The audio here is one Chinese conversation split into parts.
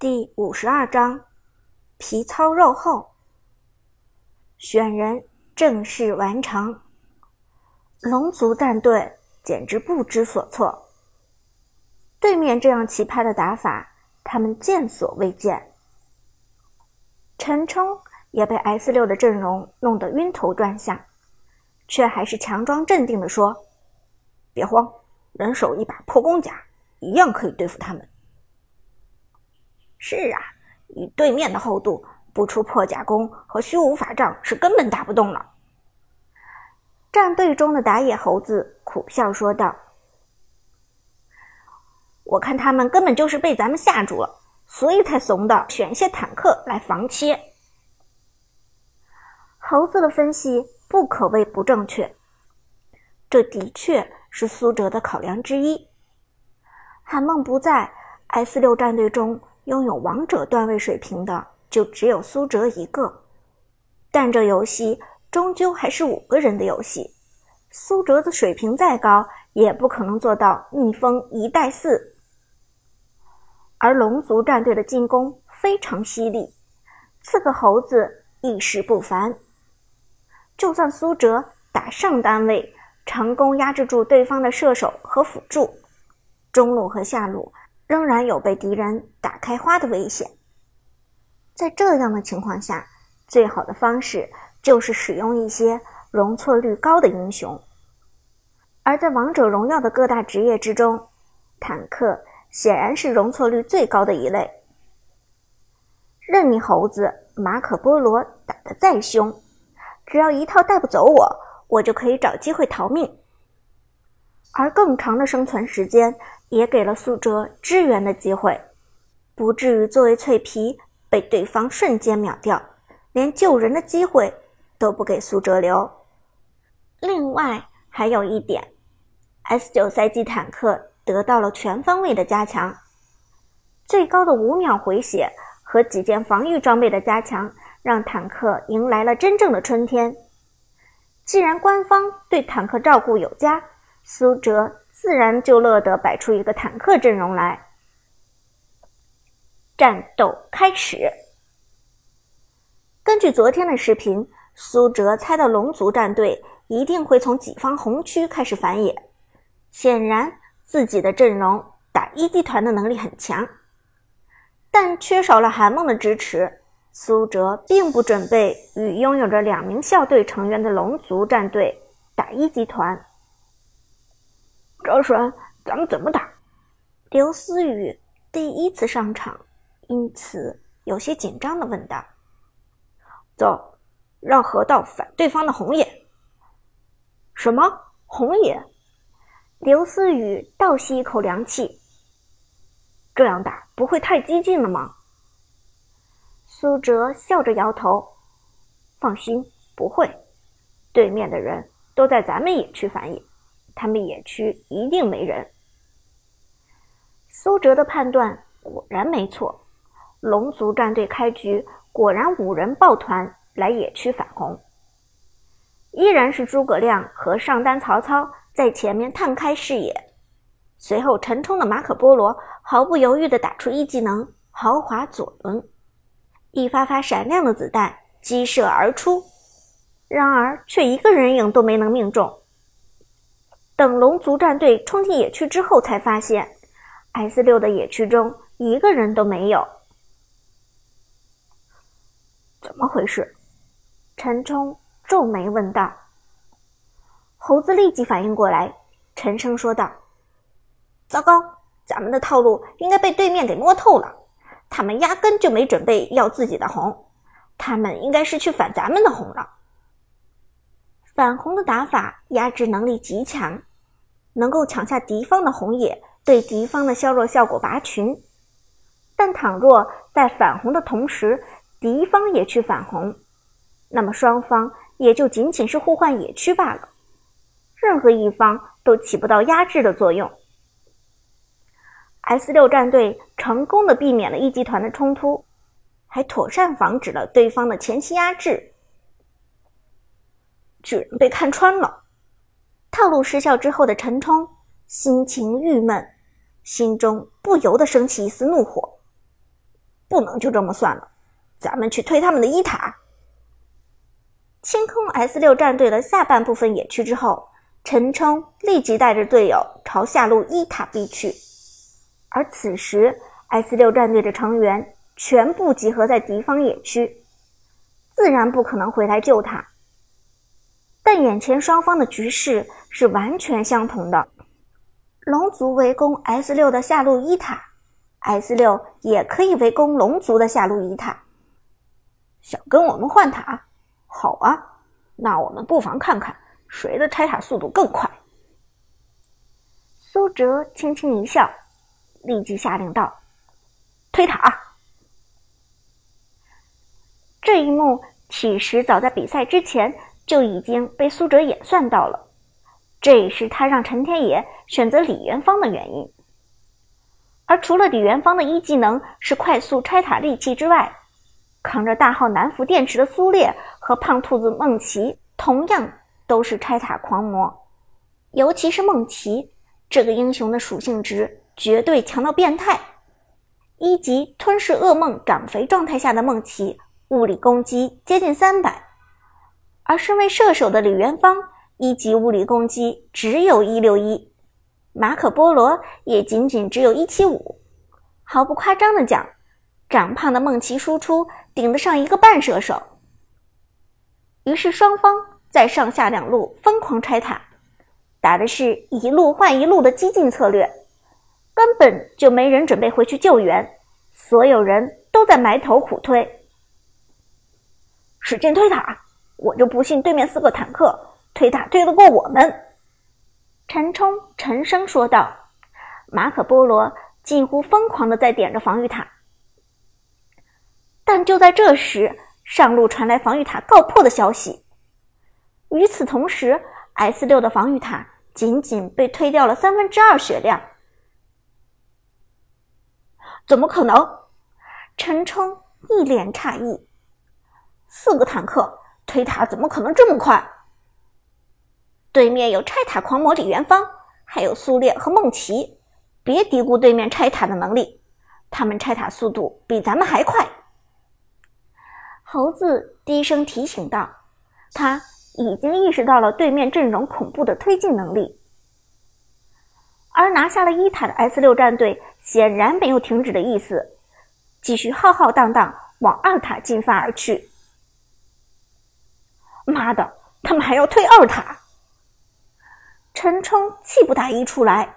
第五十二章，皮糙肉厚。选人正式完成，龙族战队简直不知所措。对面这样奇葩的打法，他们见所未见。陈冲也被 S 六的阵容弄得晕头转向，却还是强装镇定地说：“别慌，人手一把破弓甲，一样可以对付他们。”是啊，以对面的厚度，不出破甲弓和虚无法杖是根本打不动了。战队中的打野猴子苦笑说道：“我看他们根本就是被咱们吓住了，所以才怂的选一些坦克来防切。”猴子的分析不可谓不正确，这的确是苏哲的考量之一。韩梦不在 S 六战队中。拥有王者段位水平的就只有苏哲一个，但这游戏终究还是五个人的游戏，苏哲的水平再高，也不可能做到逆风一带四。而龙族战队的进攻非常犀利，四个猴子意识不凡，就算苏哲打上单位，成功压制住对方的射手和辅助，中路和下路。仍然有被敌人打开花的危险。在这样的情况下，最好的方式就是使用一些容错率高的英雄。而在王者荣耀的各大职业之中，坦克显然是容错率最高的一类。任你猴子马可波罗打得再凶，只要一套带不走我，我就可以找机会逃命。而更长的生存时间。也给了苏哲支援的机会，不至于作为脆皮被对方瞬间秒掉，连救人的机会都不给苏哲留。另外还有一点，S 九赛季坦克得到了全方位的加强，最高的五秒回血和几件防御装备的加强，让坦克迎来了真正的春天。既然官方对坦克照顾有加，苏哲。自然就乐得摆出一个坦克阵容来。战斗开始。根据昨天的视频，苏哲猜到龙族战队一定会从己方红区开始反野。显然，自己的阵容打一级团的能力很强，但缺少了韩梦的支持，苏哲并不准备与拥有着两名校队成员的龙族战队打一级团。赵顺，咱们怎么打？刘思雨第一次上场，因此有些紧张的问道：“走，让河道反对方的红野。”什么红野？刘思雨倒吸一口凉气。这样打不会太激进了吗？苏哲笑着摇头：“放心，不会。对面的人都在咱们野区反野。”他们野区一定没人。苏哲的判断果然没错，龙族战队开局果然五人抱团来野区反红，依然是诸葛亮和上单曹操在前面探开视野，随后陈冲的马可波罗毫不犹豫地打出一技能豪华左轮，一发发闪亮的子弹激射而出，然而却一个人影都没能命中。等龙族战队冲进野区之后，才发现 S 六的野区中一个人都没有。怎么回事？陈冲皱眉问道。猴子立即反应过来，沉声说道：“糟糕，咱们的套路应该被对面给摸透了。他们压根就没准备要自己的红，他们应该是去反咱们的红了。反红的打法压制能力极强。”能够抢下敌方的红野，对敌方的削弱效果拔群。但倘若在反红的同时，敌方也去反红，那么双方也就仅仅是互换野区罢了，任何一方都起不到压制的作用。S 六战队成功的避免了一级团的冲突，还妥善防止了对方的前期压制，居然被看穿了。套路失效之后的陈冲心情郁闷，心中不由得升起一丝怒火。不能就这么算了，咱们去推他们的一塔。清空 S 六战队的下半部分野区之后，陈冲立即带着队友朝下路一塔逼去。而此时，S 六战队的成员全部集合在敌方野区，自然不可能回来救他。眼前双方的局势是完全相同的，龙族围攻 S 六的下路一塔。S 六也可以围攻龙族的下路一塔，想跟我们换塔？好啊，那我们不妨看看谁的拆塔速度更快。苏哲轻轻一笑，立即下令道：“推塔！”这一幕其实早在比赛之前就已经被苏哲演算到了，这也是他让陈天野选择李元芳的原因。而除了李元芳的一技能是快速拆塔利器之外，扛着大号南孚电池的苏烈和胖兔子梦琪同样都是拆塔狂魔。尤其是梦琪这个英雄的属性值绝对强到变态，一级吞噬噩梦长肥状态下的梦琪物理攻击接近三百，而身为射手的李元芳一级物理攻击只有一六一。马可波罗也仅仅只有一七五，毫不夸张的讲，长胖的梦琪输出顶得上一个半射手。于是双方在上下两路疯狂拆塔，打的是一路换一路的激进策略，根本就没人准备回去救援，所有人都在埋头苦推，使劲推塔！我就不信对面四个坦克推塔推得过我们。陈冲沉声说道：“马可波罗近乎疯狂的在点着防御塔。”但就在这时，上路传来防御塔告破的消息。与此同时，S 六的防御塔仅仅被推掉了三分之二血量。怎么可能？陈冲一脸诧异：“四个坦克推塔怎么可能这么快？”对面有拆塔狂魔李元芳，还有苏烈和梦琪，别低估对面拆塔的能力，他们拆塔速度比咱们还快。猴子低声提醒道：“他已经意识到了对面阵容恐怖的推进能力。”而拿下了一塔的 S 六战队显然没有停止的意思，继续浩浩荡荡往二塔进发而去。妈的，他们还要推二塔！陈冲气不打一处来，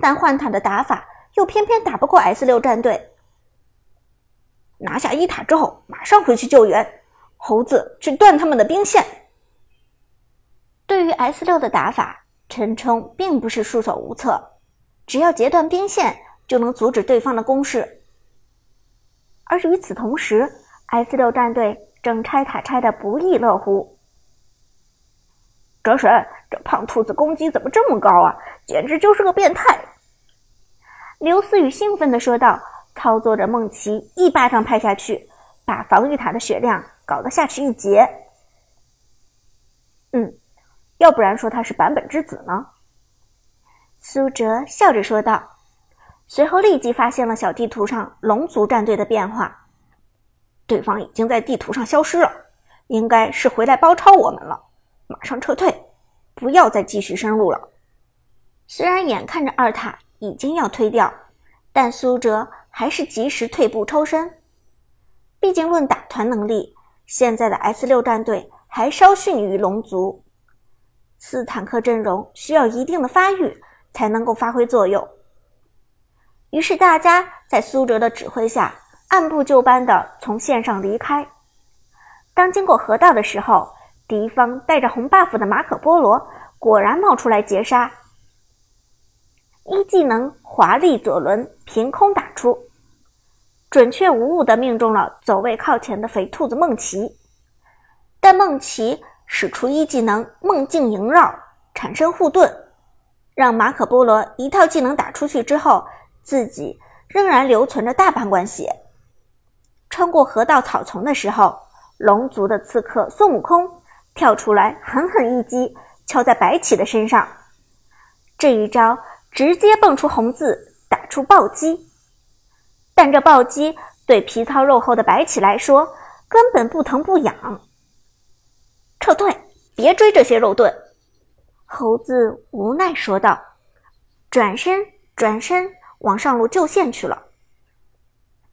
但换塔的打法又偏偏打不过 S 六战队。拿下一塔之后，马上回去救援，猴子去断他们的兵线。对于 S 六的打法，陈冲并不是束手无策，只要截断兵线，就能阻止对方的攻势。而与此同时，S 六战队正拆塔拆得不亦乐乎。哲神，这胖兔子攻击怎么这么高啊？简直就是个变态！刘思雨兴奋地说道，操作着梦琪一巴掌拍下去，把防御塔的血量搞得下去一截。嗯，要不然说他是版本之子呢？苏哲笑着说道，随后立即发现了小地图上龙族战队的变化，对方已经在地图上消失了，应该是回来包抄我们了。马上撤退，不要再继续深入了。虽然眼看着二塔已经要推掉，但苏哲还是及时退步抽身。毕竟论打团能力，现在的 S 六战队还稍逊于龙族。四坦克阵容需要一定的发育才能够发挥作用。于是大家在苏哲的指挥下，按部就班的从线上离开。当经过河道的时候。敌方带着红 buff 的马可波罗果然冒出来截杀，一技能华丽左轮凭空打出，准确无误的命中了走位靠前的肥兔子梦琪。但梦琪使出一技能梦境萦绕，产生护盾，让马可波罗一套技能打出去之后，自己仍然留存着大半管血。穿过河道草丛的时候，龙族的刺客孙悟空。跳出来，狠狠一击，敲在白起的身上。这一招直接蹦出红字，打出暴击。但这暴击对皮糙肉厚的白起来说根本不疼不痒。撤退，别追这些肉盾。猴子无奈说道，转身转身往上路救线去了。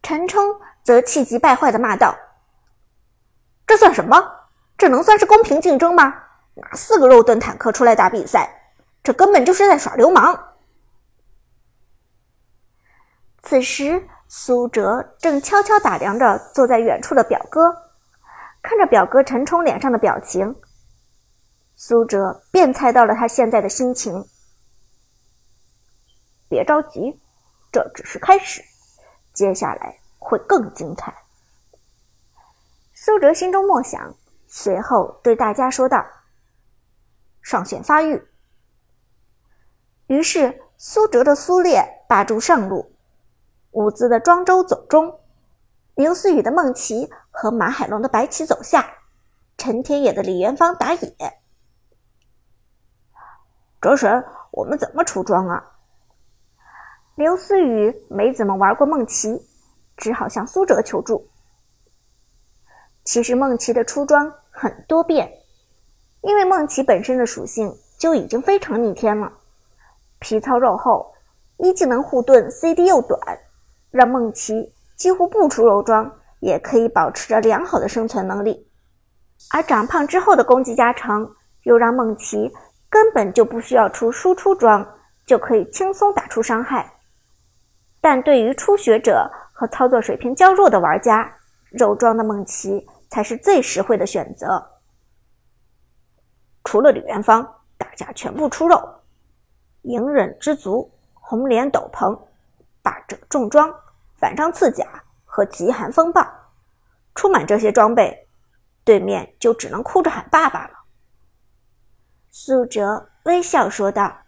陈冲则气急败坏的骂道：“这算什么？这能算是公平竞争吗？拿四个肉盾坦克出来打比赛，这根本就是在耍流氓！”此时，苏哲正悄悄打量着坐在远处的表哥，看着表哥陈冲脸上的表情，苏哲便猜到了他现在的心情。别着急，这只是开始，接下来会更精彩。苏哲心中默想，随后对大家说道：“上线发育。”于是，苏哲的苏烈霸住上路。伍兹的庄周走中，刘思雨的孟奇和马海龙的白起走下，陈天野的李元芳打野。哲神，我们怎么出装啊？刘思雨没怎么玩过孟奇，只好向苏哲求助。其实孟奇的出装很多变，因为梦奇本身的属性就已经非常逆天了，皮糙肉厚，一技能护盾 CD 又短。让梦琪几乎不出肉装，也可以保持着良好的生存能力。而长胖之后的攻击加成，又让梦琪根本就不需要出输出装，就可以轻松打出伤害。但对于初学者和操作水平较弱的玩家，肉装的梦琪才是最实惠的选择。除了李元芳，大家全部出肉，隐忍之足，红莲斗篷。霸者重装、反伤刺甲和极寒风暴，出满这些装备，对面就只能哭着喊爸爸了。苏哲微笑说道。